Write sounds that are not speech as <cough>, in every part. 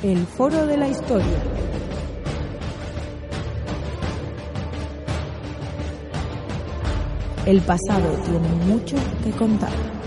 El Foro de la Historia. El pasado tiene mucho que contar.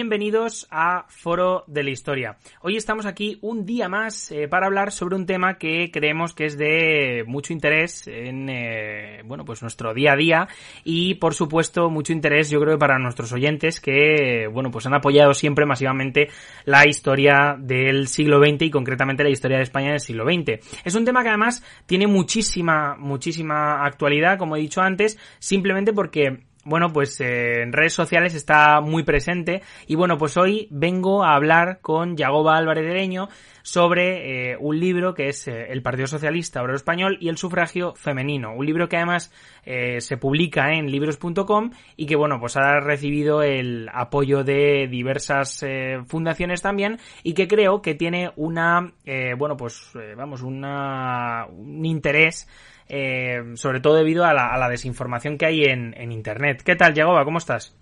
Bienvenidos a Foro de la Historia. Hoy estamos aquí un día más eh, para hablar sobre un tema que creemos que es de mucho interés en eh, bueno pues nuestro día a día y por supuesto mucho interés yo creo para nuestros oyentes que bueno pues han apoyado siempre masivamente la historia del siglo XX y concretamente la historia de España del siglo XX. Es un tema que además tiene muchísima muchísima actualidad como he dicho antes simplemente porque bueno, pues eh, en redes sociales está muy presente. Y bueno, pues hoy vengo a hablar con Yagoba Álvarez de Leño sobre eh, un libro que es eh, El Partido Socialista Obrero Español y el sufragio femenino, un libro que además se publica en libros.com y que bueno, pues ha recibido el apoyo de diversas fundaciones también y que creo que tiene una, bueno, pues vamos, una, un interés eh, sobre todo debido a la, desinformación que hay en, en Internet. ¿Qué tal, Yagoba? ¿Cómo estás?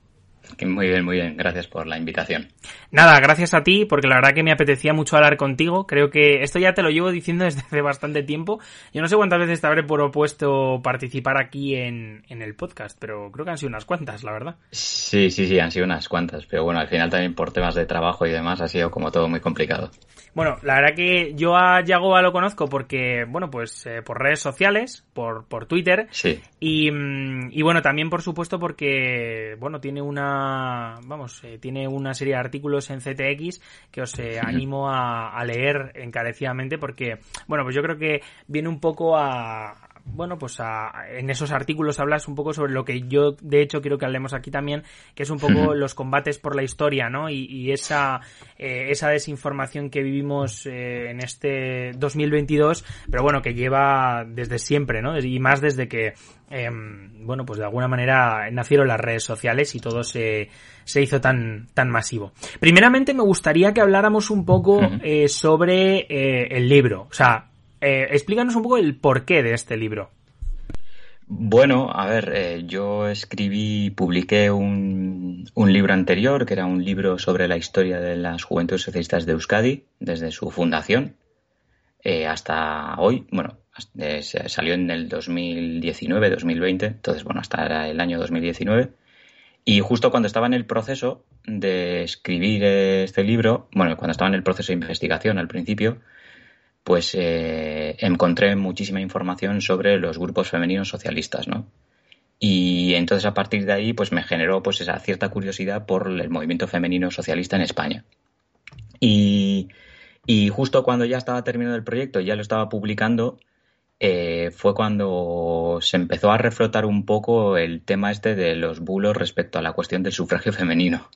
Muy bien, muy bien. Gracias por la invitación. Nada, gracias a ti, porque la verdad que me apetecía mucho hablar contigo. Creo que esto ya te lo llevo diciendo <laughs> desde hace bastante tiempo. Yo no sé cuántas veces te habré propuesto participar aquí en, en el podcast, pero creo que han sido unas cuantas, la verdad. Sí, sí, sí, han sido unas cuantas. Pero bueno, al final también por temas de trabajo y demás ha sido como todo muy complicado. Bueno, la verdad que yo a Yagoba lo conozco porque, bueno, pues eh, por redes sociales, por, por Twitter. Sí. Y, mm, y bueno, también por supuesto porque, bueno, tiene una, vamos, eh, tiene una serie de artículos en CTX que os eh, animo a, a leer encarecidamente porque, bueno, pues yo creo que viene un poco a, bueno, pues en esos artículos hablas un poco sobre lo que yo, de hecho, quiero que hablemos aquí también, que es un poco los combates por la historia, ¿no? Y, esa, eh, esa desinformación que vivimos eh, en este 2022, pero bueno, que lleva desde siempre, ¿no? Y más desde que, em, bueno, pues de alguna manera nacieron las redes sociales y todo se, se hizo tan, tan masivo. Primeramente me gustaría que habláramos un poco eh, sobre el libro, o sea, eh, explícanos un poco el porqué de este libro. Bueno, a ver, eh, yo escribí, publiqué un, libro anterior, que era un libro sobre la historia de las Juventudes Socialistas de Euskadi, desde su fundación eh, hasta hoy. Bueno, salió en el 2019, 2020, entonces, bueno, hasta el año 2019. Y justo cuando estaba en el proceso de escribir este libro, bueno, cuando estaba en el proceso de investigación al principio, pues eh, encontré muchísima información sobre los grupos femeninos socialistas, ¿no? Y entonces a partir de ahí pues me generó pues esa cierta curiosidad por el movimiento femenino socialista en España. Y, justo cuando ya estaba terminando el proyecto, ya lo estaba publicando, eh, fue cuando se empezó a reflotar un poco el tema este de los bulos respecto a la cuestión del sufragio femenino.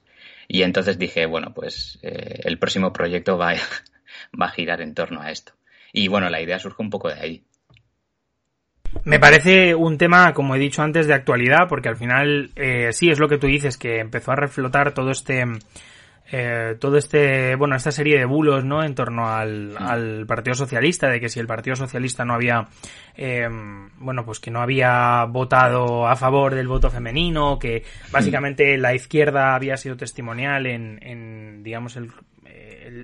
Y entonces dije, bueno, pues eh, el próximo proyecto va, <laughs> va a girar en torno a esto. Y bueno, la idea surge un poco de ahí. Me parece un tema, como he dicho antes, de actualidad, porque al final eh, sí es lo que tú dices, que empezó a reflotar todo este, eh, todo este, bueno, esta serie de bulos, ¿no? En torno al, al Partido Socialista, de que si el Partido Socialista no había, eh, bueno, pues que no había votado a favor del voto femenino, que básicamente la izquierda había sido testimonial en, en digamos, el,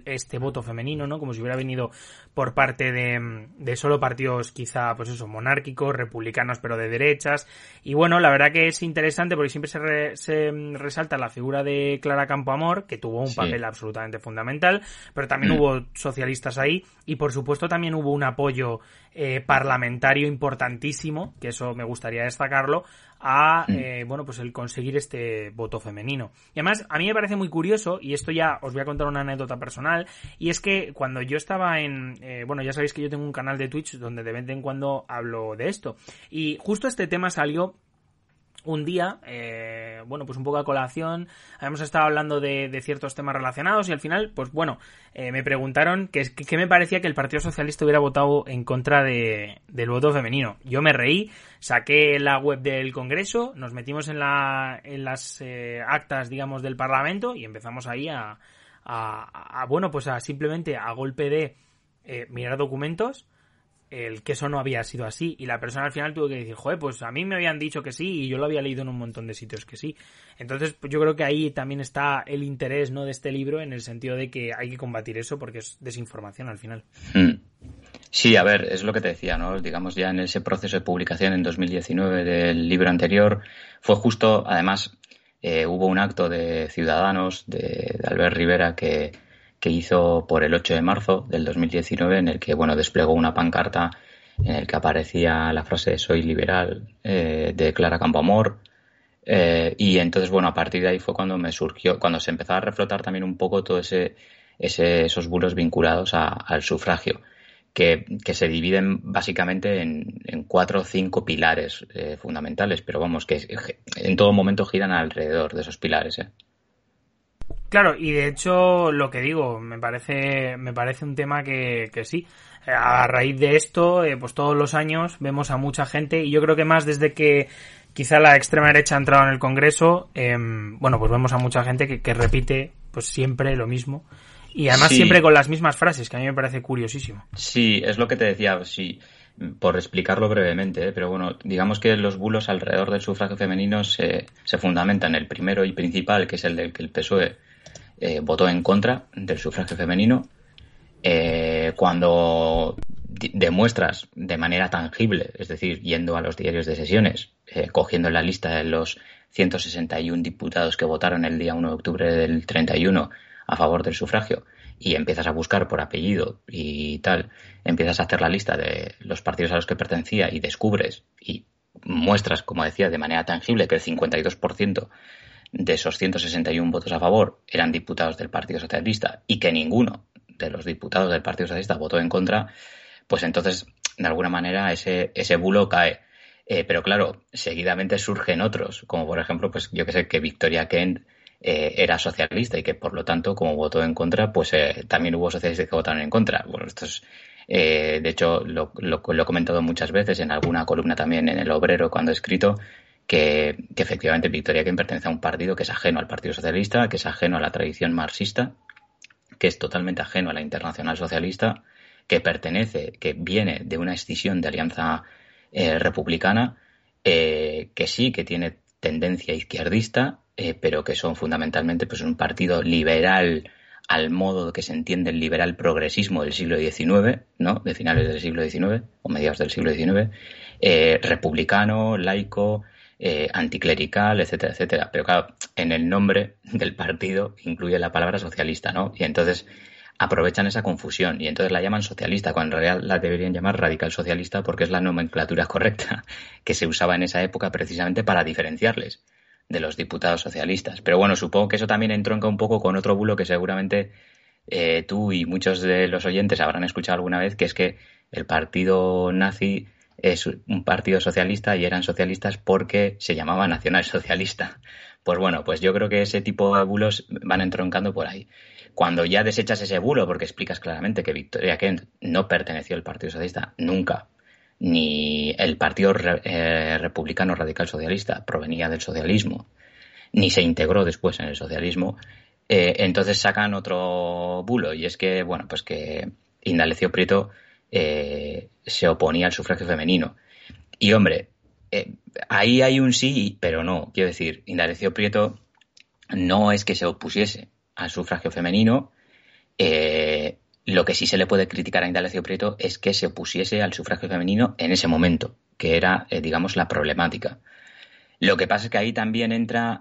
este voto femenino, ¿no? Como si hubiera venido por parte de, de solo partidos quizá, pues eso, monárquicos, republicanos, pero de derechas. Y bueno, la verdad que es interesante porque siempre se, se resalta la figura de Clara Campoamor, que tuvo un papel absolutamente fundamental, pero también mm. <clears throat> hubo socialistas ahí y por supuesto también hubo un apoyo eh, parlamentario importantísimo, que eso me gustaría destacarlo, a mm. eh, bueno pues el conseguir este voto femenino. Y además, a mí me parece muy curioso, y esto ya os voy a contar una anécdota personal, y es que cuando yo estaba en, eh, bueno, ya sabéis que yo tengo un canal de Twitch donde de vez en cuando hablo de esto, y justo este tema salió un día, eh, bueno, pues un poco a colación, hemos estado hablando de, ciertos temas relacionados y al final, pues bueno, eh, me preguntaron que, que, me parecía que el Partido Socialista hubiera votado en contra de, del voto femenino. Yo me reí, saqué la web del Congreso, nos metimos en, la, en las eh, actas, digamos, del Parlamento y empezamos ahí a, a, bueno, pues a simplemente a golpe de mirar documentos, el que eso no había sido así. Y la persona al final tuvo que decir, joder, pues a mí me habían dicho que sí y yo lo había leído en un montón de sitios que sí. Entonces, pues yo creo que ahí también está el interés, ¿no? De este libro en el sentido de que hay que combatir eso porque es desinformación al final. Hmm. Sí, a ver, es lo que te decía, ¿no? Digamos, ya en ese proceso de publicación en 2019 del libro anterior, fue justo, además, eh, hubo un acto de ciudadanos de, de Albert Rivera que, que hizo por el 8 de marzo del 2019 en el que bueno desplegó una pancarta en el que aparecía la frase soy liberal eh, de Clara Campoamor eh, y entonces bueno a partir de ahí fue cuando me surgió cuando se empezó a reflotar también un poco todo ese, esos bulos vinculados al sufragio que, se dividen básicamente en, cuatro o cinco pilares eh, fundamentales, pero vamos, que en todo momento giran alrededor de esos pilares. ¿eh? Claro, y de hecho, lo que digo, me parece, me parece un tema que, que sí. A raíz de esto, eh, pues todos los años vemos a mucha gente, y yo creo que más desde que quizá la extrema derecha ha entrado en el Congreso, em, bueno, pues vemos a mucha gente que, que, repite pues siempre lo mismo. Y además siempre con las mismas frases, que a mí me parece curiosísimo. Sí, es lo que te decía, sí, por explicarlo brevemente, ¿eh? pero bueno, digamos que los bulos alrededor del sufragio femenino se, se fundamentan. El primero y principal, que es el del que el PSOE eh, votó en contra del sufragio femenino. Eh, cuando demuestras de manera tangible, es decir, yendo a los diarios de sesiones, eh, cogiendo la lista de los 161 diputados que votaron el día 1 de octubre del 31 a favor del sufragio, y empiezas a buscar por apellido y tal, empiezas a hacer la lista de los partidos a los que pertenecía y descubres y muestras, como decía, de manera tangible que el 52% de esos 161 votos a favor eran diputados del Partido Socialista y que ninguno de los diputados del Partido Socialista votó en contra, pues entonces, de alguna manera, ese, ese bulo cae. Eh, pero claro, seguidamente surgen otros, como por ejemplo, pues yo que sé, que Victoria Kent eh, era socialista y que por lo tanto, como votó en contra, pues eh, también hubo socialistas que votaron en contra. Bueno, esto es, de hecho, lo, lo, he comentado muchas veces en alguna columna también en El Obrero cuando he escrito, que, efectivamente Victoria Kent pertenece a un partido que es ajeno al Partido Socialista, que es ajeno a la tradición marxista, que es totalmente ajeno a la Internacional Socialista, que pertenece, que viene de una escisión de alianza eh, republicana, eh, que sí, que tiene tendencia izquierdista, eh, pero que son fundamentalmente pues, un partido liberal al modo que se entiende el liberal progresismo del siglo XIX, ¿no? de finales del siglo XIX o mediados del siglo XIX, republicano, laico, eh, anticlerical, etcétera, etcétera. Pero claro, en el nombre del partido incluye la palabra socialista, ¿no? Y entonces aprovechan esa confusión y entonces la llaman socialista, cuando en realidad la deberían llamar radical socialista porque es la nomenclatura <laughs> correcta que se usaba en esa época precisamente para diferenciarles de los diputados socialistas. Pero bueno, supongo que eso también entronca un poco con otro bulo que seguramente eh, tú y muchos de los oyentes habrán escuchado alguna vez, que es que el partido nazi es un partido socialista y eran socialistas porque se llamaba nacionalsocialista. Pues bueno, pues yo creo que ese tipo de bulos van entroncando por ahí. Cuando ya desechas ese bulo, porque explicas claramente que Victoria Kent no perteneció al Partido Socialista nunca, ni el Partido eh, Republicano Radical Socialista provenía del socialismo, ni se integró después en el socialismo, eh, entonces sacan otro bulo y es que, bueno, pues que Indalecio Prieto eh, se oponía al sufragio femenino. Y hombre, eh, ahí hay un sí, pero no. Quiero decir, Indalecio Prieto no es que se opusiese al sufragio femenino. Eh, lo que sí se le puede criticar a Indalecio Prieto es que se opusiese al sufragio femenino en ese momento, que era, digamos, la problemática. Lo que pasa es que ahí también entra,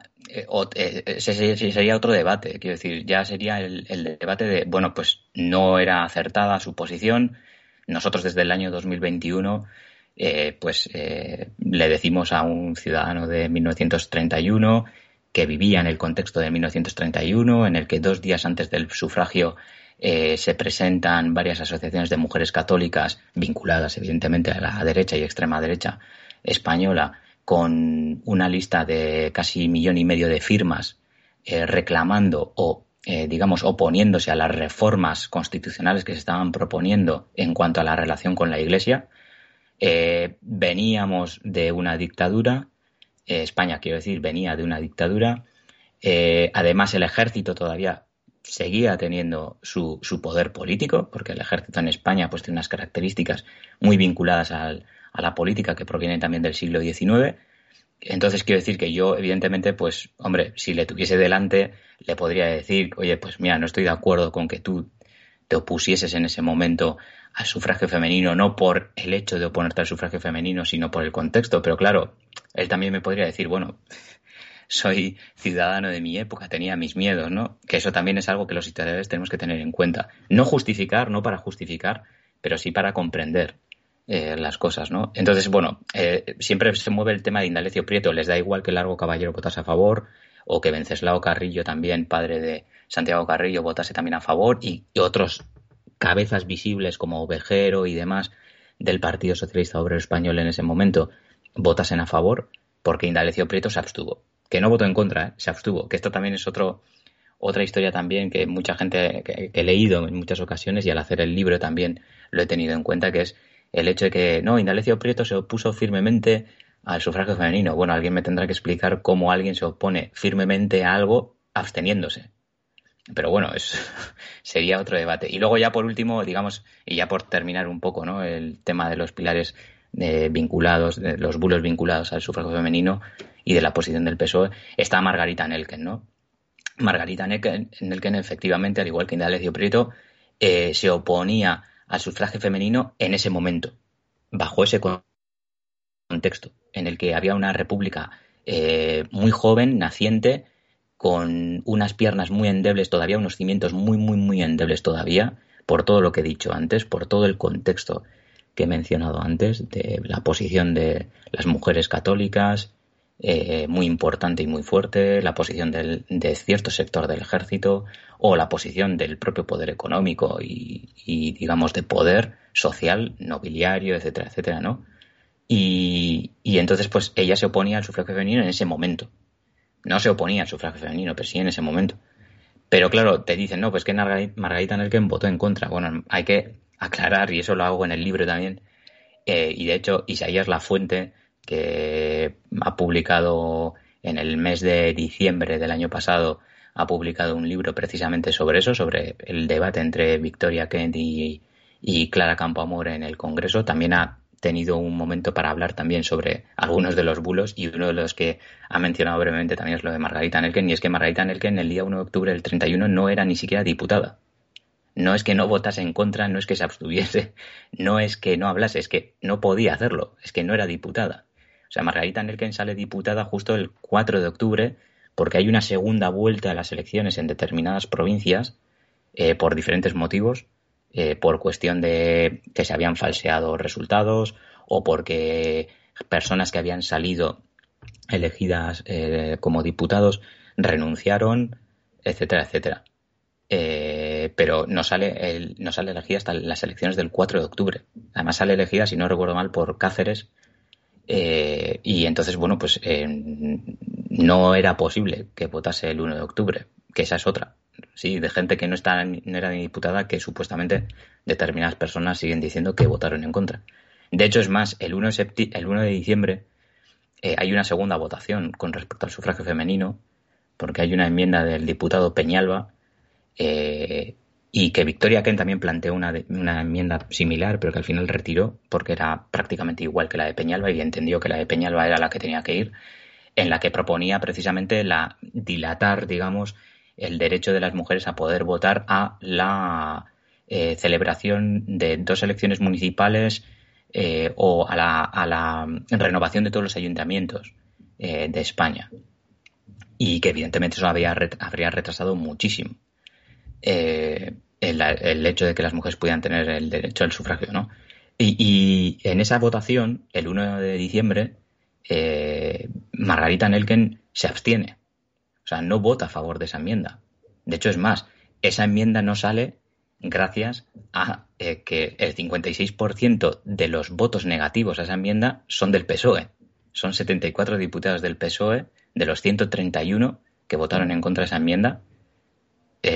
sería otro debate, quiero decir, ya sería el, debate de, bueno, pues no era acertada su posición, nosotros desde el año 2021 eh, pues eh, le decimos a un ciudadano de 1931 que vivía en el contexto de 1931, en el que dos días antes del sufragio eh, se presentan varias asociaciones de mujeres católicas vinculadas evidentemente a la derecha y extrema derecha española con una lista de casi millón y medio de firmas reclamando o eh, digamos, oponiéndose a las reformas constitucionales que se estaban proponiendo en cuanto a la relación con la Iglesia. Eh, veníamos de una dictadura, eh, España quiero decir, venía de una dictadura. además, el ejército todavía seguía teniendo su, su, poder político, porque el ejército en España pues, tiene unas características muy vinculadas a la política que provienen también del siglo XIX. Entonces quiero decir que yo, evidentemente, pues, hombre, si le tuviese delante, le podría decir, oye, pues mira, no estoy de acuerdo con que tú te opusieses en ese momento al sufragio femenino, no por el hecho de oponerte al sufragio femenino, sino por el contexto. Pero claro, él también me podría decir, bueno, <laughs> soy ciudadano de mi época, tenía mis miedos, ¿no? Que eso también es algo que los historiadores tenemos que tener en cuenta. No justificar, no para justificar, pero sí para comprender eh, las cosas, ¿no? Entonces, bueno, eh, siempre se mueve el tema de Indalecio Prieto, les da igual que Largo Caballero votase a favor o que Venceslao Carrillo también, padre de Santiago Carrillo, votase también a favor y, otros cabezas visibles como Ovejero y demás del Partido Socialista Obrero Español en ese momento votasen a favor porque Indalecio Prieto se abstuvo. Que no votó en contra, ¿eh? se abstuvo. Que esto también es otro, otra historia también que mucha gente que he leído en muchas ocasiones y al hacer el libro también lo he tenido en cuenta, que es el hecho de que no, Indalecio Prieto se opuso firmemente al sufragio femenino. Bueno, alguien me tendrá que explicar cómo alguien se opone firmemente a algo absteniéndose. Pero bueno, <laughs> sería otro debate. Y luego ya por último, digamos, y ya por terminar un poco, ¿no? El tema de los pilares eh, vinculados, de los bulos vinculados al sufragio femenino y de la posición del PSOE, está Margarita Nelken, ¿no? Margarita Nelken, Nelken efectivamente, al igual que Indalecio Prieto, eh, se oponía al sufragio femenino en ese momento, bajo ese contexto, en el que había una república eh, muy joven, naciente, con unas piernas muy endebles todavía, unos cimientos muy, muy, muy endebles todavía, por todo lo que he dicho antes, por todo el contexto que he mencionado antes, de la posición de las mujeres católicas, eh, muy importante y muy fuerte, la posición del, de cierto sector del ejército o la posición del propio poder económico y, digamos, de poder social, nobiliario, etcétera, etcétera, ¿no? Y, y, entonces, pues ella se oponía al sufragio femenino en ese momento. No se oponía al sufragio femenino, pero sí en ese momento. Pero claro, te dicen, no, pues que Margarita Nelken votó en contra. Bueno, hay que aclarar, y eso lo hago en el libro también, eh, y de hecho, Isaías La Fuente, que ha publicado en el mes de diciembre del año pasado, ha publicado un libro precisamente sobre eso, sobre el debate entre Victoria Kent y, Clara Campoamor en el Congreso. También ha tenido un momento para hablar también sobre algunos de los bulos y uno de los que ha mencionado brevemente también es lo de Margarita Nelken y es que Margarita Nelken el día 1 de octubre del 31 no era ni siquiera diputada. No es que no votase en contra, no es que se abstuviese, <laughs> no es que no hablase, es que no podía hacerlo, es que no era diputada. O sea, Margarita Nelken sale diputada justo el 4 de octubre porque hay una segunda vuelta a las elecciones en determinadas provincias eh, por diferentes motivos, eh, por cuestión de que se habían falseado resultados o porque personas que habían salido elegidas eh, como diputados renunciaron, etcétera, etcétera. pero no sale, no sale elegida hasta las elecciones del 4 de octubre. Además sale elegida, si no recuerdo mal, por Cáceres, eh, y entonces, bueno, pues eh, no era posible que votase el 1 de octubre, que esa es otra. Sí, de gente que no, está, no era ni diputada, que supuestamente determinadas personas siguen diciendo que votaron en contra. De hecho, es más, el 1 de, el 1 de diciembre eh, hay una segunda votación con respecto al sufragio femenino, porque hay una enmienda del diputado Peñalba eh, y que Victoria Kent también planteó una, una, enmienda similar, pero que al final retiró porque era prácticamente igual que la de Peñalba y entendió que la de Peñalba era la que tenía que ir, en la que proponía precisamente la dilatar, digamos, el derecho de las mujeres a poder votar a la eh, celebración de dos elecciones municipales eh, o a la, a la, renovación de todos los ayuntamientos eh, de España. Y que evidentemente eso había, habría retrasado muchísimo el, hecho de que las mujeres pudieran tener el derecho al sufragio, ¿no? Y, en esa votación, el 1 de diciembre, eh, Margarita Nelken se abstiene. O sea, no vota a favor de esa enmienda. De hecho, es más, esa enmienda no sale gracias a eh, que el 56% de los votos negativos a esa enmienda son del PSOE. Son 74 diputados del PSOE, de los 131 que votaron en contra de esa enmienda,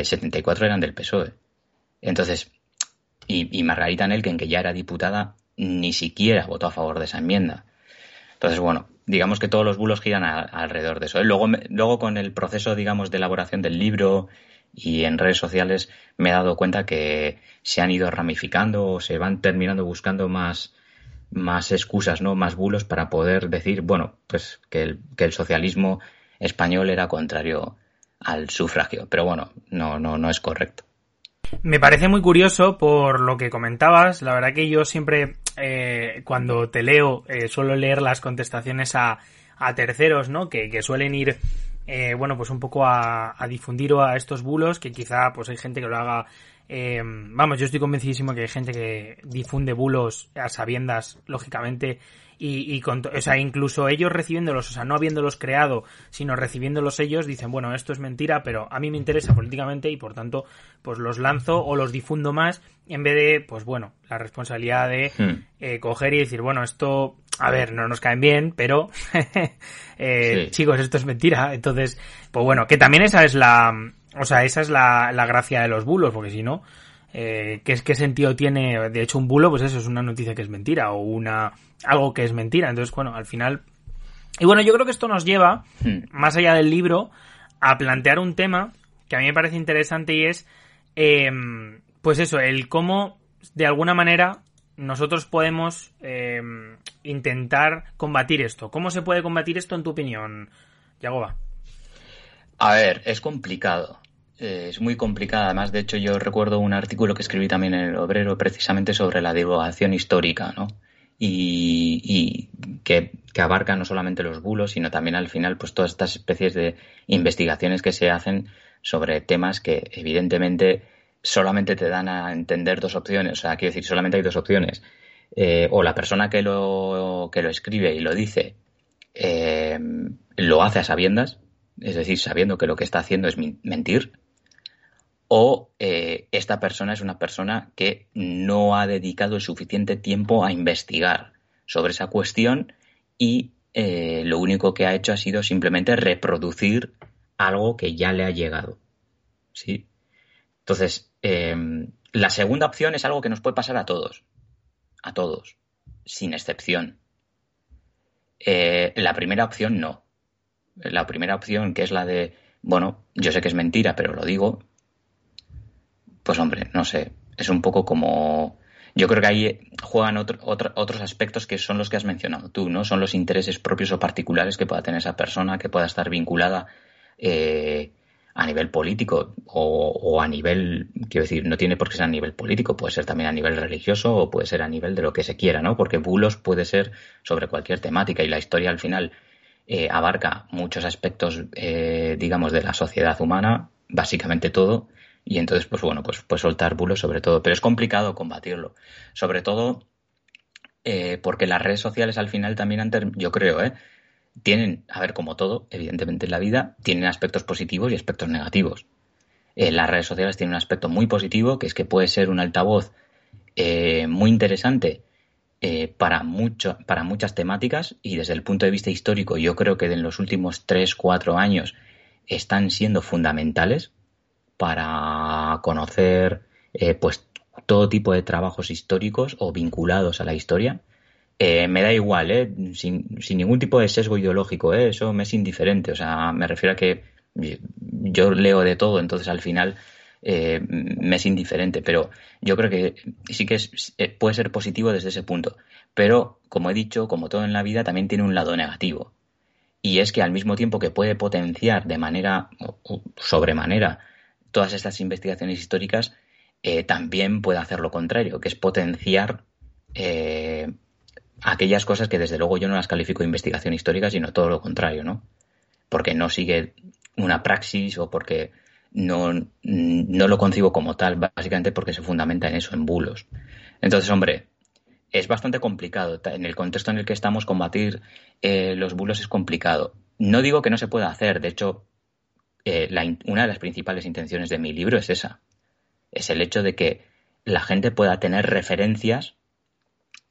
74 eh, eran del PSOE. Entonces, y, Margarita Nelken, que ya era diputada, ni siquiera votó a favor de esa enmienda. Entonces, bueno, digamos que todos los bulos giran alrededor de eso. ¿eh? Luego, luego, con el proceso, digamos, de elaboración del libro Y en redes sociales me he dado cuenta que se han ido ramificando o se van terminando buscando más, más excusas, ¿no? Más bulos para poder decir, bueno, pues que el, que el socialismo español era contrario al sufragio. Pero bueno, no, no, no es correcto. Me parece muy curioso por lo que comentabas. La verdad que yo siempre, eh, cuando te leo, eh, suelo leer las contestaciones a, a terceros, ¿no? Que, que suelen ir, eh, bueno, pues un poco a, a difundir a estos bulos, que quizá pues hay gente que lo haga eh, vamos, yo estoy convencidísimo que hay gente que difunde bulos a sabiendas, lógicamente, y, y con, o sea, incluso ellos recibiéndolos, o sea, no habiéndolos creado, sino recibiéndolos ellos, dicen, bueno, esto es mentira, pero a mí me interesa políticamente y por tanto, pues los lanzo o los difundo más en vez de, pues bueno, la responsabilidad de Hmm. eh, coger y decir, bueno, esto, a ver, no nos caen bien, pero, <laughs> eh, Sí. chicos, esto es mentira. Entonces, pues bueno, que también esa es la, o sea, esa es la, la gracia de los bulos, porque si no, eh, ¿qué, ¿qué sentido tiene? De hecho, un bulo, pues eso es una noticia que es mentira o una, algo que es mentira. Entonces, bueno, al final, y bueno, yo creo que esto nos lleva, Hmm. más allá del libro, a plantear un tema que a mí me parece interesante y es, eh, pues eso, el cómo, de alguna manera, nosotros podemos eh, intentar combatir esto. ¿Cómo se puede combatir esto en tu opinión, Yagoba? A ver, es complicado. Eh, es muy complicado. Además, de hecho, yo recuerdo un artículo que escribí también en el Obrero precisamente sobre la divulgación histórica, ¿no? Y, y que, abarca no solamente los bulos, sino también al final, pues todas estas especies de investigaciones que se hacen sobre temas que evidentemente solamente te dan a entender dos opciones. O sea, quiero decir, solamente hay dos opciones. Eh, o la persona que lo, que lo escribe y lo dice eh, lo hace a sabiendas, es decir, sabiendo que lo que está haciendo es mentir, o eh, esta persona es una persona que no ha dedicado el suficiente tiempo a investigar sobre esa cuestión y eh, lo único que ha hecho ha sido simplemente reproducir algo que ya le ha llegado. ¿Sí? Entonces, eh, la segunda opción es algo que nos puede pasar a todos. A todos. Sin excepción. Eh, la primera opción no. La primera opción, que es la de, bueno, yo sé que es mentira, pero lo digo. Pues hombre, no sé. Es un poco como. Yo creo que ahí juegan otro- otro- otros aspectos que son los que has mencionado tú, ¿no? Son los intereses propios o particulares que pueda tener esa persona, que pueda estar vinculada eh, a nivel político o, o a nivel, quiero decir, no tiene por qué ser a nivel político, puede ser también a nivel religioso o puede ser a nivel de lo que se quiera, ¿no? Porque bulos puede ser sobre cualquier temática y la historia al final eh, abarca muchos aspectos, eh, digamos, de la sociedad humana, básicamente todo, y entonces, pues bueno, pues, pues soltar bulos sobre todo, pero es complicado combatirlo, sobre todo eh, porque las redes sociales al final también han, yo creo, ¿eh? tienen, a ver, como todo, evidentemente en la vida, tienen aspectos positivos y aspectos negativos. Eh, las redes sociales tienen un aspecto muy positivo, que es que puede ser un altavoz eh, muy interesante eh, para, mucho, para muchas temáticas y desde el punto de vista histórico yo creo que en los últimos 3, 4 años están siendo fundamentales para conocer eh, pues todo tipo de trabajos históricos o vinculados a la historia. Eh, me da igual, ¿eh? sin, ningún tipo de sesgo ideológico, eso me es indiferente. O sea, me refiero a que yo leo de todo, entonces al final me es indiferente. Pero yo creo que sí que es, puede ser positivo desde ese punto. Pero, como he dicho, como todo en la vida, también tiene un lado negativo. Y es que al mismo tiempo que puede potenciar de manera sobremanera todas estas investigaciones históricas, eh, también puede hacer lo contrario, que es potenciar eh, aquellas cosas que desde luego yo no las califico de investigación histórica, sino todo lo contrario, ¿no? Porque no sigue una praxis o porque no, no lo concibo como tal, básicamente porque se fundamenta en eso, en bulos. Entonces, hombre, es bastante complicado. En el contexto en el que estamos, combatir eh, los bulos es complicado. No digo que no se pueda hacer, de hecho, eh, una de las principales intenciones de mi libro es esa. Es el hecho de que la gente pueda tener referencias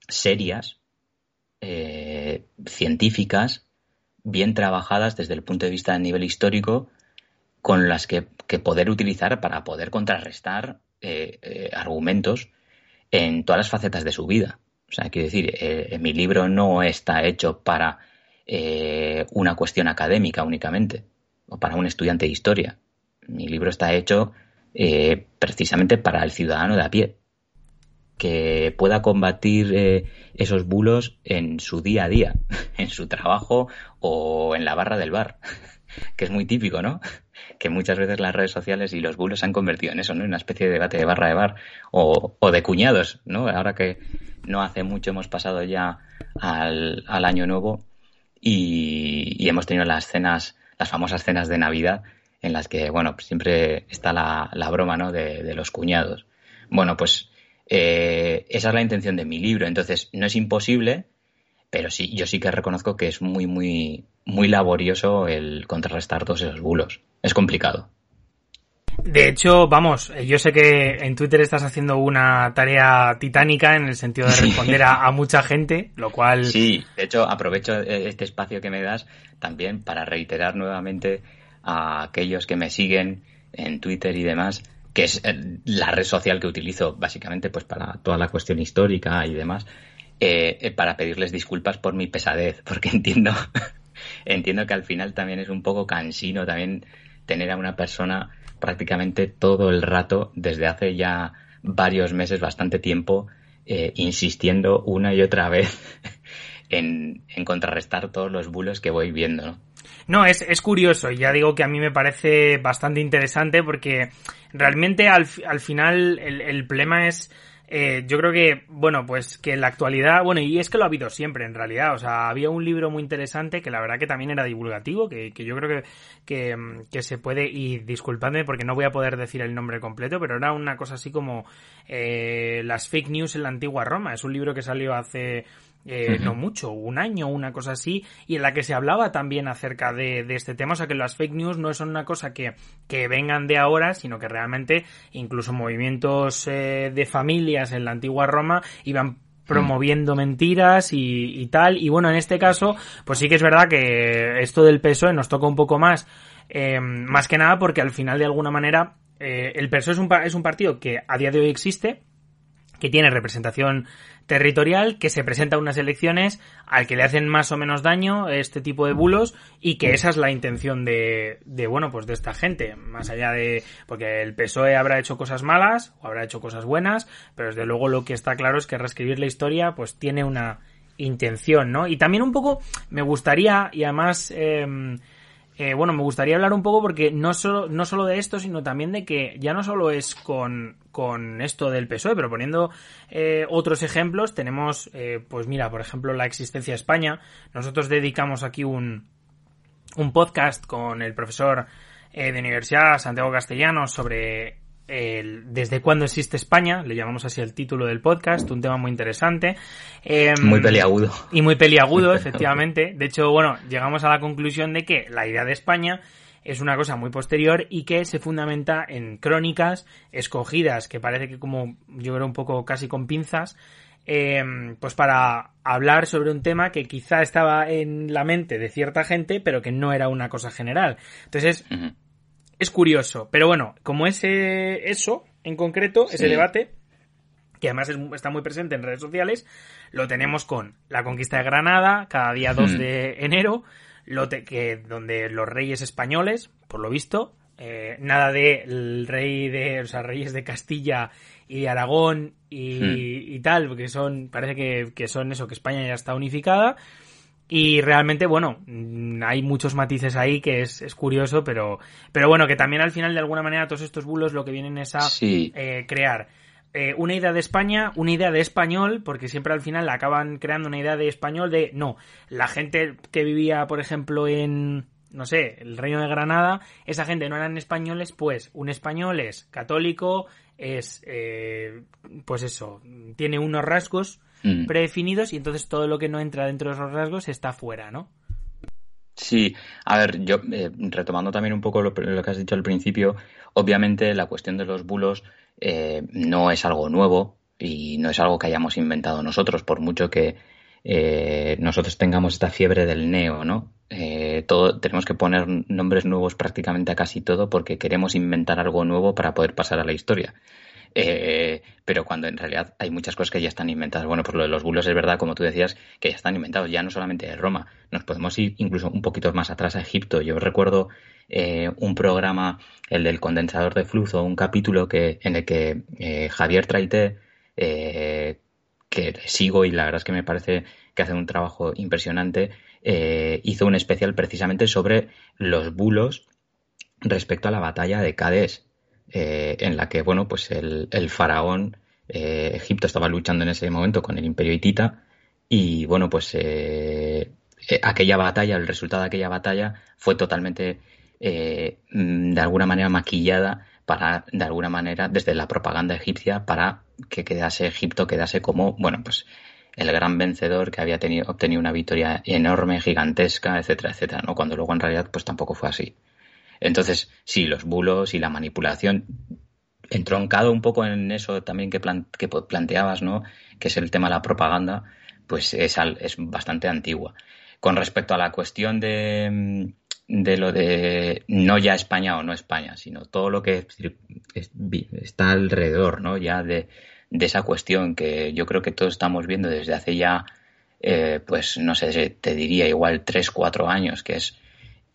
serias, eh, científicas, bien trabajadas desde el punto de vista a nivel histórico, con las que, poder utilizar para poder contrarrestar eh, argumentos en todas las facetas de su vida. O sea, quiero decir, mi libro no está hecho para una cuestión académica únicamente, o para un estudiante de historia, mi libro está hecho eh, precisamente para el ciudadano de a pie, que pueda combatir eh, esos bulos en su día a día, <laughs> en su trabajo o en la barra del bar, <laughs> que es muy típico, ¿no? <laughs> Que muchas veces las redes sociales y los bulos se han convertido en eso, ¿no? En una especie de debate de barra de bar o, de cuñados, ¿no? Ahora que no hace mucho hemos pasado ya al, al año nuevo y, y, hemos tenido las cenas, las famosas cenas de Navidad en las que, bueno, siempre está la, la broma, ¿no? De, de, los cuñados. Bueno, pues eh, esa es la intención de mi libro. Entonces, no es imposible, pero sí, yo sí que reconozco que es muy, muy, muy laborioso el contrarrestar todos esos bulos. Es complicado. De hecho, vamos, yo sé que en Twitter estás haciendo una tarea titánica en el sentido de <laughs> responder a, a, mucha gente, lo cual... Sí, de hecho, aprovecho este espacio que me das también para reiterar nuevamente a aquellos que me siguen en Twitter y demás, que es la red social que utilizo básicamente pues para toda la cuestión histórica y demás, eh, para pedirles disculpas por mi pesadez, <laughs> porque entiendo, entiendo que al final también es un poco cansino también tener a una persona prácticamente todo el rato, desde hace ya varios meses, bastante tiempo, eh, insistiendo una y otra vez <laughs> en, en, contrarrestar todos los bulos que voy viendo, ¿no? No, es, es curioso, ya digo que a mí me parece bastante interesante porque realmente al, al final el, el problema es eh, yo creo que, bueno, pues que en la actualidad, bueno, y es que lo ha habido siempre en realidad, o sea, había un libro muy interesante que la verdad que también era divulgativo, que, que yo creo que, que, que, se puede, y disculpadme porque no voy a poder decir el nombre completo, pero era una cosa así como eh, las fake news en la antigua Roma, es un libro que salió hace eh, uh -huh. no mucho, un año, una cosa así, y en la que se hablaba también acerca de, de, este tema, o sea que las fake news no son una cosa que, que vengan de ahora, sino que realmente incluso movimientos eh, de familias en la antigua Roma iban promoviendo mentiras y, y, tal, y bueno, en este caso, pues sí que es verdad que esto del PSOE nos toca un poco más, eh, más que nada porque al final de alguna manera eh, el PSOE es un, es un partido que a día de hoy existe, que tiene representación territorial que se presenta a unas elecciones al que le hacen más o menos daño este tipo de bulos y que esa es la intención de, de bueno pues de esta gente. Más allá de porque el PSOE habrá hecho cosas malas o habrá hecho cosas buenas pero desde luego lo que está claro es que reescribir la historia pues tiene una intención no y también un poco me gustaría y además eh, eh, bueno, me gustaría hablar un poco porque no solo, no solo de esto, sino también de que ya no solo es con, con esto del PSOE, pero poniendo eh, otros ejemplos, tenemos, eh, pues mira, por ejemplo, la existencia de España. Nosotros dedicamos aquí un, un podcast con el profesor eh, de Universidad Santiago Castellanos sobre desde cuándo existe España, le llamamos así el título del podcast, un tema muy interesante. Eh, muy peliagudo. Y muy peliagudo, <laughs> efectivamente. De hecho, bueno, llegamos a la conclusión de que la idea de España es una cosa muy posterior y que se fundamenta en crónicas escogidas, que parece que como yo creo un poco casi con pinzas, eh, pues para hablar sobre un tema que quizá estaba en la mente de cierta gente, pero que no era una cosa general. Entonces, uh -huh es curioso. Pero bueno, como ese, eso en concreto, sí. ese debate, que además es, está muy presente en redes sociales, lo tenemos con la conquista de Granada, cada día 2 hmm. de enero, lo te, que, donde los reyes españoles, por lo visto, eh, nada de el rey de, o sea, reyes de Castilla y de Aragón y, y tal, porque son, parece que, que son eso, que España ya está unificada, y realmente, bueno, mm, hay muchos matices ahí que es, es, curioso, pero, pero bueno, que también al final, de alguna manera, todos estos bulos lo que vienen es a sí. eh, crear eh, una idea de España, una idea de español, porque siempre al final acaban creando una idea de español de, no, la gente que vivía, por ejemplo, en, no sé, el Reino de Granada, esa gente no eran españoles, pues un español es católico, es, eh, pues eso, tiene unos rasgos mm. predefinidos y entonces todo lo que no entra dentro de esos rasgos está fuera, ¿no? Sí, a ver, yo eh, retomando también un poco lo, lo, que has dicho al principio, obviamente la cuestión de los bulos eh, no es algo nuevo y no es algo que hayamos inventado nosotros, por mucho que eh, nosotros tengamos esta fiebre del neo, ¿no? Eh, todo, tenemos que poner nombres nuevos prácticamente a casi todo porque queremos inventar algo nuevo para poder pasar a la historia. Eh, pero cuando en realidad hay muchas cosas que ya están inventadas. Bueno, pues lo de los bulos es verdad, como tú decías, que ya están inventados, ya no solamente de Roma. Nos podemos ir incluso un poquito más atrás a Egipto. Yo recuerdo eh, un programa, el del condensador de flujo, un capítulo que, en el que eh, Javier Traité, que sigo y la verdad es que me parece que hace un trabajo impresionante, hizo un especial precisamente sobre los bulos respecto a la batalla de Cádiz, eh, en la que, bueno, pues el, faraón, eh, Egipto estaba luchando en ese momento con el imperio hitita y, bueno, pues eh, aquella batalla, el resultado de aquella batalla fue totalmente, mm, de alguna manera, maquillada para, de alguna manera, desde la propaganda egipcia, para que quedase Egipto, quedase como, bueno, pues el gran vencedor que había tenido, obtenido una victoria enorme, gigantesca, etcétera, etcétera, ¿no? Cuando luego en realidad pues tampoco fue así. Entonces, sí, los bulos y la manipulación, entroncado un poco en eso también que, que planteabas, ¿no? Que es el tema de la propaganda, pues es, es bastante antigua. Con respecto a la cuestión de, de lo de no ya España o no España, sino todo lo que está alrededor, ¿no? Ya de, de esa cuestión que yo creo que todos estamos viendo desde hace ya, eh, pues no sé, te diría igual tres, cuatro años, que es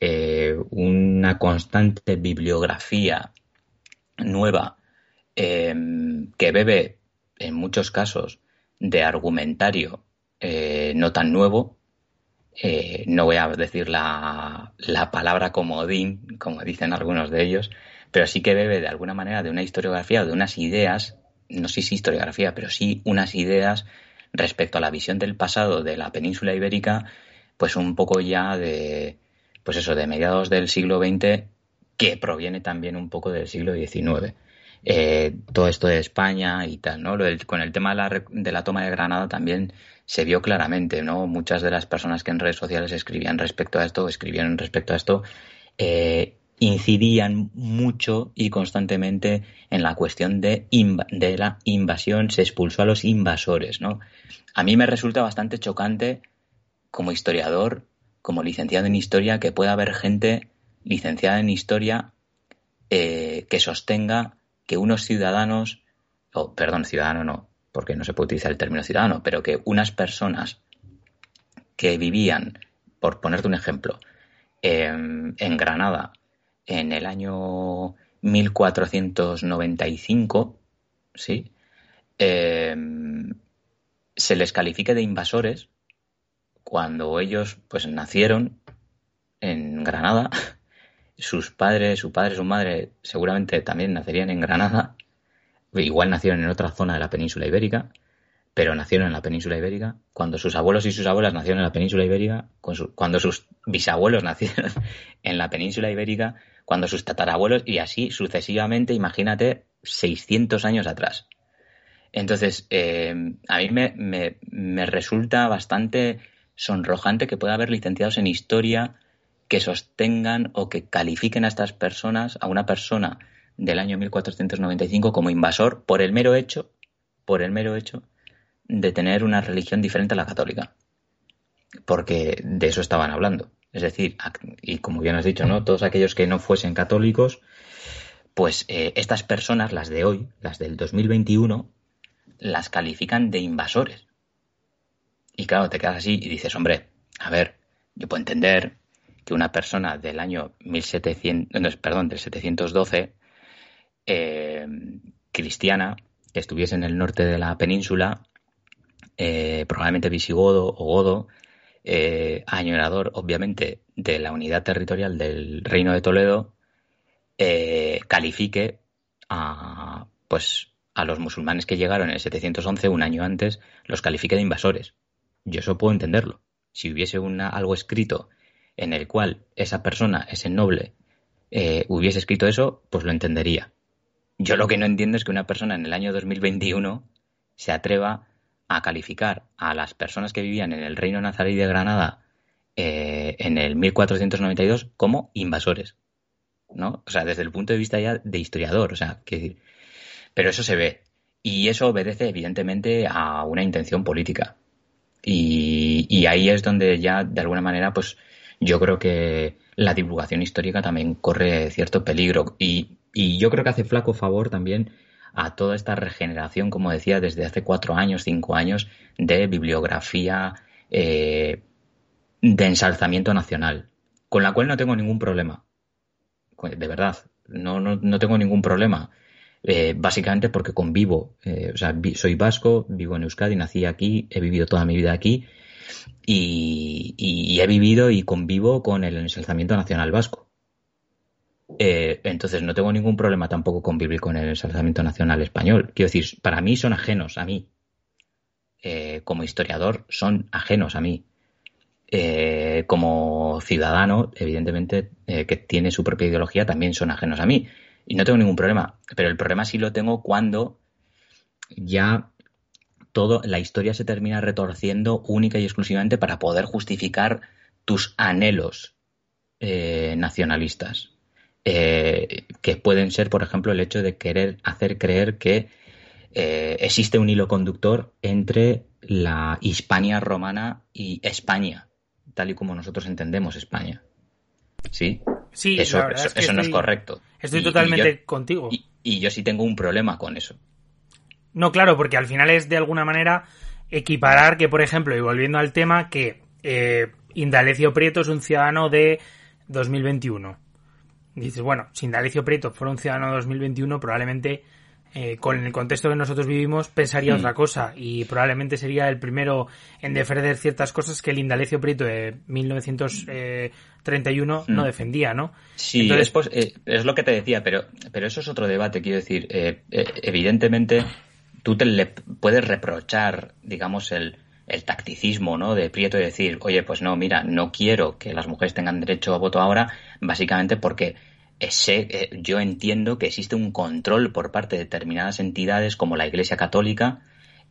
eh, una constante bibliografía nueva em, que bebe en muchos casos de argumentario eh, no tan nuevo. Eh, no voy a decir la, la palabra comodín, como dicen algunos de ellos, pero sí que bebe de alguna manera de una historiografía o de unas ideas, no sé si historiografía, pero sí unas ideas respecto a la visión del pasado de la península ibérica, pues un poco ya de, pues eso, de mediados del siglo XX, que proviene también un poco del siglo XIX. Eh, todo esto de España y tal, ¿no? con el tema de la, toma de Granada también se vio claramente, ¿no? Muchas de las personas que en redes sociales escribían respecto a esto, escribieron respecto a esto, eh, incidían mucho y constantemente en la cuestión de, de la invasión, se expulsó a los invasores, ¿no? A mí me resulta bastante chocante como historiador como licenciado en historia que pueda haber gente licenciada en historia eh, que sostenga que unos ciudadanos, o perdón, ciudadano no, porque no se puede utilizar el término ciudadano, pero que unas personas que vivían, por ponerte un ejemplo, en Granada en el año 1495, ¿sí? Em, se les califique de invasores cuando ellos pues nacieron en Granada, <laughs> sus padres, su padre, su madre seguramente también nacerían en Granada, igual nacieron en otra zona de la península ibérica, pero nacieron en la península ibérica, cuando sus abuelos y sus abuelas nacieron en la península ibérica, cuando sus bisabuelos <laughs> nacieron en la península ibérica, cuando sus tatarabuelos y así sucesivamente, imagínate, 600 años atrás. Entonces, eh, a mí me, me resulta bastante sonrojante que pueda haber licenciados en historia que sostengan o que califiquen a estas personas, a una persona del año 1495 como invasor por el mero hecho, por el mero hecho de tener una religión diferente a la católica. Porque de eso estaban hablando. Es decir, y como bien has dicho, ¿no? Todos aquellos que no fuesen católicos, pues eh, estas personas, las de hoy, las del 2021, las califican de invasores. Y claro, te quedas así y dices, hombre, a ver, yo puedo entender que una persona del año 1700, perdón, del 712, eh, cristiana, que estuviese en el norte de la península, eh, probablemente visigodo o godo, eh, añorador, obviamente, de la unidad territorial del Reino de Toledo, califique a, pues, a los musulmanes que llegaron en el 711, un año antes, los califique de invasores. Yo eso puedo entenderlo. Si hubiese una, algo escrito en el cual esa persona, ese noble, eh, hubiese escrito eso, pues lo entendería. Yo lo que no entiendo es que una persona en el año 2021 se atreva a calificar a las personas que vivían en el reino nazarí de Granada eh, en el 1492 como invasores. ¿no? O sea, desde el punto de vista ya de historiador, o sea, que... Pero eso se ve. Y eso obedece evidentemente a una intención política. Y, ahí es donde ya, de alguna manera, pues yo creo que la divulgación histórica también corre cierto peligro. Y, yo creo que hace flaco favor también a toda esta regeneración, como decía, desde hace cuatro años, cinco años, de bibliografía eh, de ensalzamiento nacional, con la cual no tengo ningún problema. De verdad, no, no, tengo ningún problema. Eh, básicamente porque convivo, eh, o sea, soy vasco, vivo en Euskadi, nací aquí, he vivido toda mi vida aquí y, he vivido y convivo con el ensalzamiento nacional vasco. Eh, entonces no tengo ningún problema tampoco con vivir con el ensalzamiento nacional español. Quiero decir, para mí son ajenos a mí. como historiador son ajenos a mí. como ciudadano, evidentemente, que tiene su propia ideología, también son ajenos a mí. Y no tengo ningún problema. Pero el problema sí lo tengo cuando ya todo, la historia se termina retorciendo única y exclusivamente para poder justificar tus anhelos eh, nacionalistas. Eh, que pueden ser, por ejemplo, el hecho de querer hacer creer que eh, existe un hilo conductor entre la Hispania romana y España, tal y como nosotros entendemos España. ¿Sí? Sí, eso, eso, no es correcto. Estoy totalmente contigo. Y, yo sí tengo un problema con eso. No, claro, porque al final es de alguna manera equiparar que, por ejemplo, y volviendo al tema, que eh, Indalecio Prieto es un ciudadano de 2021. dices, bueno, si Indalecio Prieto fuera un ciudadano de 2021, probablemente eh, con el contexto que nosotros vivimos, pensaría hmm. otra cosa y probablemente sería el primero en defender ciertas cosas que el Indalecio Prieto de 1931 no hmm. defendía, ¿no? Sí, Entonces, eh, es, lo que te decía, pero, pero eso es otro debate, quiero decir, eh, evidentemente tú te le puedes reprochar, digamos, el, el tacticismo ¿no? de Prieto y decir, oye, pues no, mira, no quiero que las mujeres tengan derecho a voto ahora, básicamente porque eh, yo entiendo que existe un control por parte de determinadas entidades como la Iglesia Católica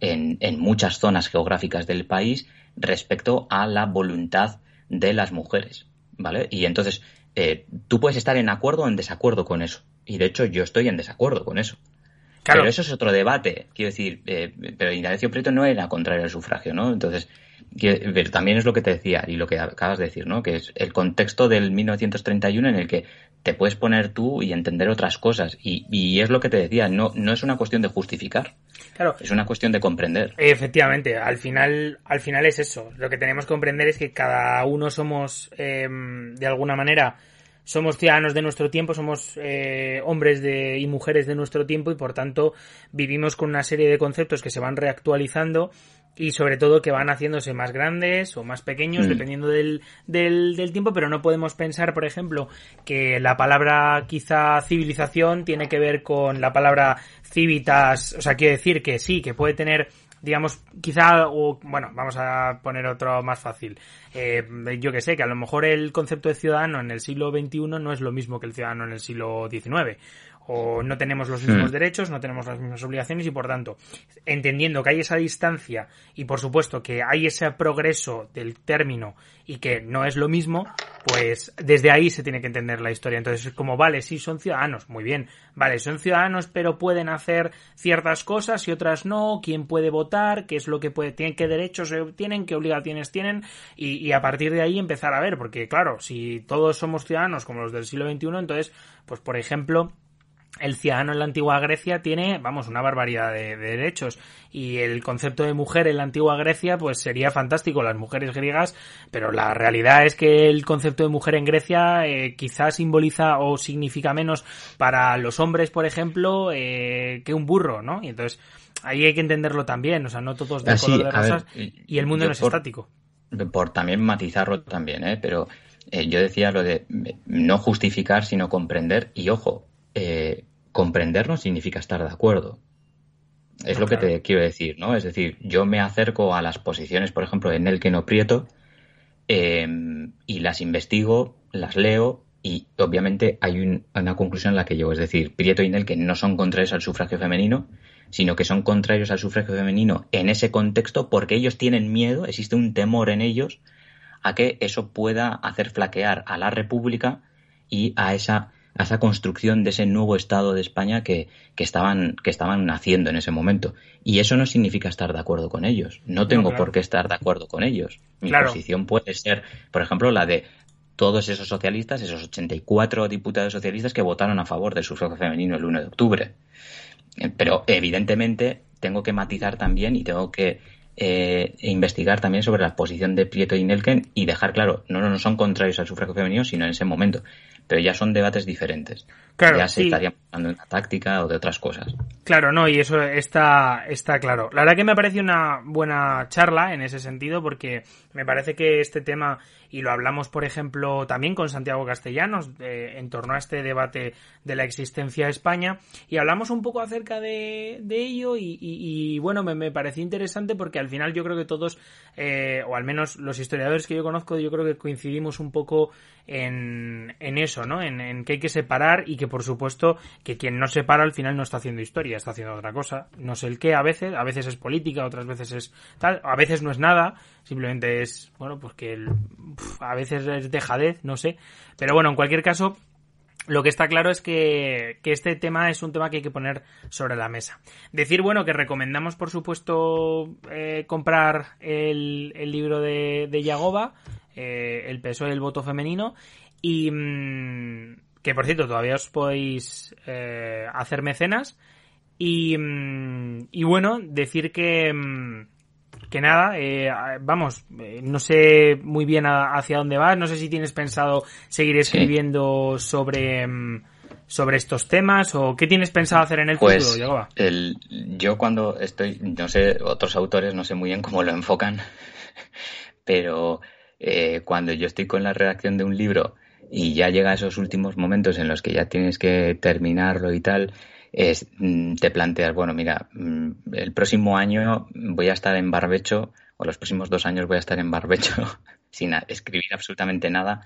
en, muchas zonas geográficas del país respecto a la voluntad de las mujeres, ¿vale? Y entonces eh, tú puedes estar en acuerdo o en desacuerdo con eso. Y de hecho yo estoy en desacuerdo con eso. Pero eso es otro debate. Quiero decir, eh, pero Indalecio Prieto no era contrario al sufragio, ¿no? Entonces, pero también es lo que te decía y lo que acabas de decir, ¿no? Que es el contexto del 1931 en el que te puedes poner tú y entender otras cosas. Y, y es lo que te decía, no, no es una cuestión de justificar. Claro. Es una cuestión de comprender. Efectivamente, al final, al final es eso. Lo que tenemos que comprender es que cada uno somos, em, de alguna manera, somos ciudadanos de nuestro tiempo, somos eh, hombres de, y mujeres de nuestro tiempo y por tanto vivimos con una serie de conceptos que se van reactualizando y sobre todo que van haciéndose más grandes o más pequeños mm. dependiendo del, del, del, tiempo, pero no podemos pensar, por ejemplo, que la palabra quizá civilización tiene que ver con la palabra civitas, o sea, quiere decir que sí, que puede tener digamos, quizá, o, bueno, vamos a poner otro más fácil. Eh, yo que sé, que a lo mejor el concepto de ciudadano en el siglo XXI no es lo mismo que el ciudadano en el siglo XIX o no tenemos los mismos hmm. derechos, no tenemos las mismas obligaciones y por tanto, entendiendo que hay esa distancia y por supuesto que hay ese progreso del término y que no es lo mismo, pues desde ahí se tiene que entender la historia. Entonces es como, vale, sí son ciudadanos, muy bien, vale, son ciudadanos pero pueden hacer ciertas cosas y otras no, quién puede votar, qué es lo que puede, tienen, qué derechos tienen, qué obligaciones tienen y, y a partir de ahí empezar a ver, porque claro, si todos somos ciudadanos como los del siglo XXI, entonces, pues por ejemplo, el ciudadano en la antigua Grecia tiene, vamos, una barbaridad de, derechos. Y el concepto de mujer en la antigua Grecia, pues sería fantástico, las mujeres griegas, pero la realidad es que el concepto de mujer en Grecia eh, quizás simboliza o significa menos para los hombres, por ejemplo, eh, que un burro, ¿no? Y entonces, ahí hay que entenderlo también, o sea, no todos de color de rosas, y el mundo no es estático. Por también matizarlo también, ¿eh? Pero eh, yo decía lo de no justificar, sino comprender, y ojo, eh, comprender no significa estar de acuerdo. Es lo que te quiero decir, ¿no? Es decir, yo me acerco a las posiciones, por ejemplo, de Nelken o Prieto, em, y las investigo, las leo, y obviamente hay una conclusión en la que llego. Es decir, Prieto y Nelken no son contrarios al sufragio femenino, sino que son contrarios al sufragio femenino en ese contexto porque ellos tienen miedo, existe un temor en ellos a que eso pueda hacer flaquear a la República y a esa a esa construcción de ese nuevo Estado de España que, que, estaban, que estaban naciendo en ese momento. Y eso no significa estar de acuerdo con ellos. No tengo por qué estar de acuerdo con ellos. Mi posición puede ser, por ejemplo, la de todos esos socialistas, esos 84 diputados socialistas que votaron a favor del sufragio femenino el 1 de octubre. pero evidentemente tengo que matizar también y tengo que eh, investigar también sobre la posición de Prieto y Nelken y dejar claro, no, no son contrarios al sufragio femenino, sino en ese momento. Pero ya son debates diferentes. Claro, ya se estaría hablando de una táctica o de otras cosas. Claro, no, y eso está, está claro. La verdad que me parece una buena charla en ese sentido, porque me parece que este tema, y lo hablamos, por ejemplo, también con Santiago Castellanos, eh, en torno a este debate de la existencia de España, y hablamos un poco acerca de, de ello, y, y, y bueno, me, me, pareció interesante porque al final yo creo que todos, eh, o al menos los historiadores que yo conozco, yo creo que coincidimos un poco en, en eso, ¿no? En, en que hay que separar y que por supuesto que quien no separa al final no está haciendo historia, está haciendo otra cosa. No sé el qué a veces, a veces es política, otras veces es tal, a veces no es nada, simplemente es, bueno, pues que a veces es dejadez, no sé. Pero bueno, en cualquier caso, lo que está claro es que, que, este tema es un tema que hay que poner sobre la mesa. Decir, bueno, que recomendamos, por supuesto, eh, comprar el, el, libro de, de Yagoba, eh, El peso del voto femenino, y mmm, que, por cierto, todavía os podéis eh, hacer mecenas. Y, mmm, y bueno, decir que... Mmm, que nada, eh, vamos, eh, no sé muy bien a, hacia dónde vas, no sé si tienes pensado seguir escribiendo sí. sobre, mm, sobre estos temas o qué tienes pensado hacer en el pues, futuro, Yagoba? El, yo cuando estoy, no sé, otros autores no sé muy bien cómo lo enfocan, <laughs> pero eh, cuando yo estoy con la redacción de un libro y ya llega a esos últimos momentos en los que ya tienes que terminarlo y tal, es, mm, te planteas, bueno, mira, mm, el próximo año voy a estar en barbecho, o los próximos dos años voy a estar en barbecho, <laughs> sin escribir absolutamente nada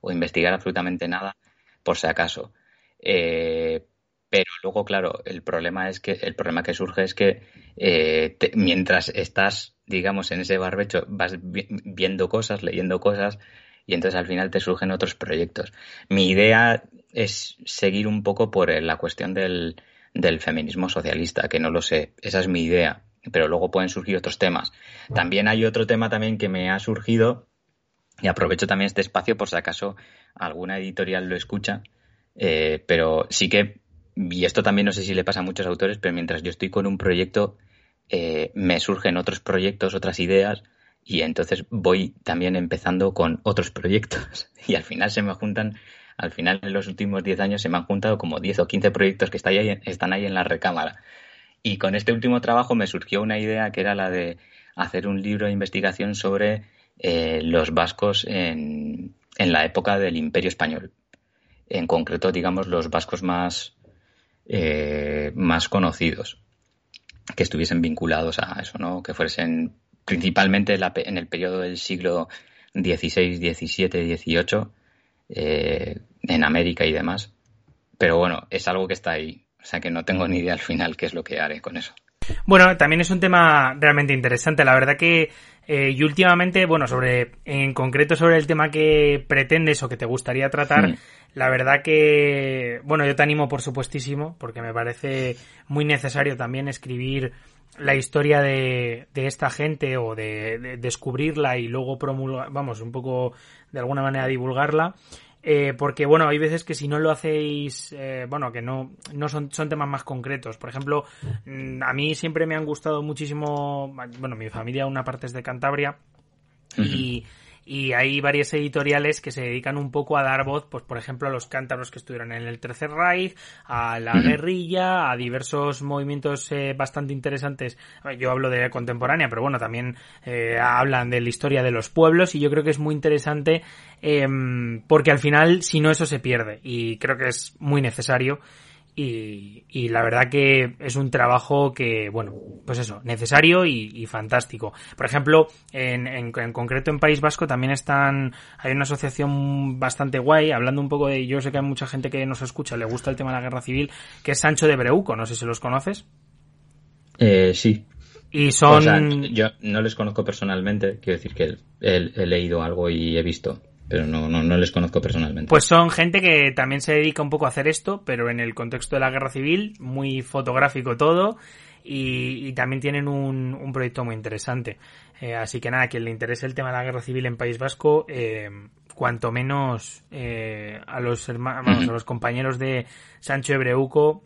o investigar absolutamente nada, por si acaso. Eh, pero luego, claro, el problema es que el problema que surge es que eh, te, mientras estás, digamos, en ese barbecho, vas vi viendo cosas, leyendo cosas, y entonces al final te surgen otros proyectos. Mi idea es seguir un poco por la cuestión del, del feminismo socialista, que no lo sé, esa es mi idea, pero luego pueden surgir otros temas. También hay otro tema también que me ha surgido, y aprovecho también este espacio por si acaso alguna editorial lo escucha, eh, pero sí que, y esto también no sé si le pasa a muchos autores, pero mientras yo estoy con un proyecto, eh, me surgen otros proyectos, otras ideas, y entonces voy también empezando con otros proyectos, <laughs> y al final se me juntan al final en los últimos 10 años se me han juntado como 10 o 15 proyectos que están ahí, están ahí en la recámara. Y con este último trabajo me surgió una idea que era la de hacer un libro de investigación sobre eh, los vascos en, en, la época del Imperio Español. En concreto, digamos, los vascos más, eh, más conocidos, que estuviesen vinculados a eso, ¿no? Que fuesen principalmente la, en el periodo del siglo XVI, XVII, XVIII, eh, en América y demás. Pero bueno, es algo que está ahí. O sea que no tengo ni idea al final qué es lo que haré con eso. Bueno, también es un tema realmente interesante. La verdad que eh, y últimamente, bueno, sobre, en concreto sobre el tema que pretendes o que te gustaría tratar, sí. la verdad que, bueno, yo te animo por supuestísimo, porque me parece muy necesario también escribir la historia de, de esta gente o de, de, descubrirla y luego promulgar, vamos, un poco de alguna manera divulgarla. Eh, porque bueno, hay veces que si no lo hacéis, eh, bueno, que no, no son, son temas más concretos. Por ejemplo, mm, a mí siempre me han gustado muchísimo, bueno, mi familia una parte es de Cantabria -huh. Y, hay varias editoriales que se dedican un poco a dar voz, pues por ejemplo a los cántabros que estuvieron en el Tercer Reich, a la guerrilla, a diversos movimientos eh, bastante interesantes. Yo hablo de contemporánea, pero bueno, también eh, hablan de la historia de los pueblos y yo creo que es muy interesante eh, porque al final, si no, eso se pierde y creo que es muy necesario. Y, y, la verdad que es un trabajo que, bueno, pues eso, necesario y, y fantástico. Por ejemplo, en, en, en, concreto en País Vasco también están, hay una asociación bastante guay, hablando un poco de, yo sé que hay mucha gente que nos escucha, le gusta el tema de la guerra civil, que es Sancho de Breuco, no sé si los conoces. Eh, sí. Y son... O sea, yo no les conozco personalmente, quiero decir que he, he leído algo y he visto pero no, no, no, les conozco personalmente. Pues son gente que también se dedica un poco a hacer esto, pero en el contexto de la guerra civil, muy fotográfico todo, y, y también tienen un, un, proyecto muy interesante. Eh, así que nada, quien le interese el tema de la guerra civil en País Vasco, eh, cuanto menos eh, a los hermanos, uh -huh. a los <clears throat> compañeros de Sancho Ebreuco,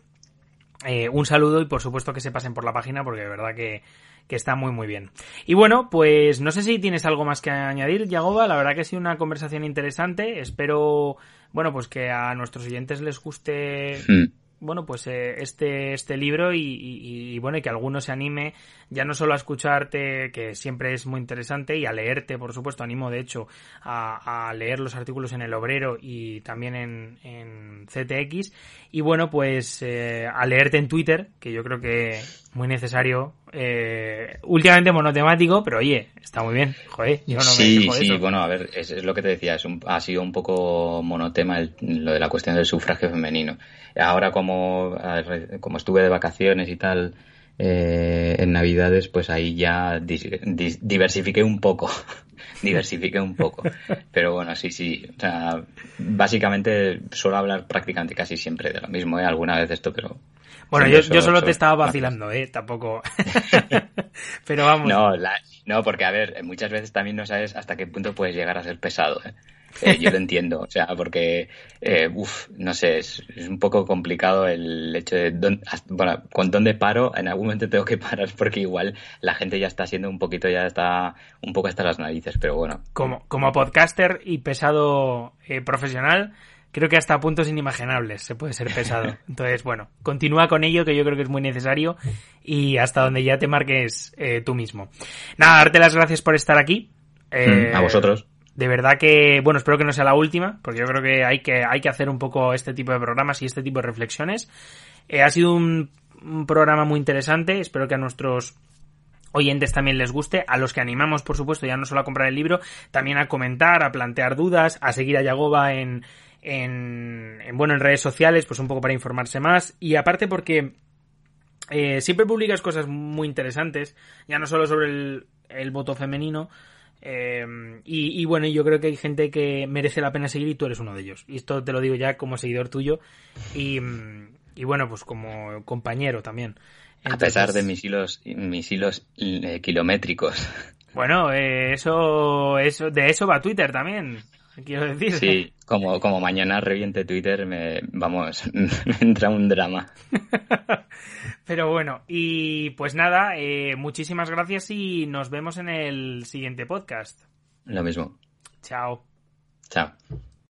eh, un saludo y por supuesto que se pasen por la página porque de verdad que, que está muy muy bien. Y bueno, pues no sé si tienes algo más que añadir, Yagoba, la verdad que ha sido una conversación interesante, espero, bueno, pues que a nuestros oyentes les guste... Hmm bueno, pues eh, este, este libro y, y, bueno, que alguno se anime ya no solo a escucharte, que siempre es muy interesante, y a leerte, por supuesto, animo de hecho a, a leer los artículos en El Obrero y también en, en CTX, y bueno, pues eh, a leerte en Twitter, que yo creo que muy necesario, eh, últimamente monotemático, pero oye, está muy bien, joder, yo no sí, me Sí, eso. bueno, a ver, es, es, lo que te decía, es un, ha sido un poco monotema el, lo de la cuestión del sufragio femenino. Ahora como, como estuve de vacaciones y tal, eh, en Navidades, pues ahí ya dis, dis, diversifiqué un poco. <laughs> diversifiqué un poco. Pero bueno, sí, sí. O sea, básicamente suelo hablar prácticamente casi siempre de lo mismo, ¿eh? Alguna vez esto, pero. Bueno, yo, yo, solo te estaba vacilando, ¿eh? Tampoco. <laughs> pero vamos. No, la, no, porque a ver, muchas veces también no sabes hasta qué punto puedes llegar a ser pesado, ¿eh? Eh, yo lo entiendo, o sea, porque, eh, uff, no sé, es, es, un poco complicado el hecho de, bueno, con dónde paro, en algún momento tengo que parar porque igual la gente ya está siendo un poquito, ya está un poco hasta las narices, pero bueno. Como, como podcaster y pesado eh, profesional, creo que hasta puntos inimaginables se puede ser pesado. <laughs> Entonces, bueno, continúa con ello, que yo creo que es muy necesario y hasta donde ya te marques eh, tú mismo. Nada, darte las gracias por estar aquí. Eh, a vosotros de verdad que, bueno, espero que no sea la última, porque yo creo que hay que, hay que hacer un poco este tipo de programas y este tipo de reflexiones. Eh, ha sido un, un, programa muy interesante, espero que a nuestros oyentes también les guste, a los que animamos, por supuesto, ya no solo a comprar el libro, también a comentar, a plantear dudas, a seguir a Yagoba en, en, en bueno, en redes sociales, pues un poco para informarse más, y aparte porque eh, siempre publicas cosas muy interesantes, ya no solo sobre el, el voto femenino, eh, y, y, bueno, yo creo que hay gente que merece la pena seguir y tú eres uno de ellos. Y esto te lo digo ya como seguidor tuyo y, y bueno, pues como compañero también. Entonces, a pesar de mis hilos, mis hilos eh, kilométricos. Bueno, eh, eso, eso, de eso va Twitter también. Quiero decir. Sí, como, como mañana reviente Twitter, me, vamos, <laughs> me entra un drama. <laughs> Pero bueno, y pues nada, eh, muchísimas gracias y nos vemos en el siguiente podcast. Lo mismo. Chao. Chao.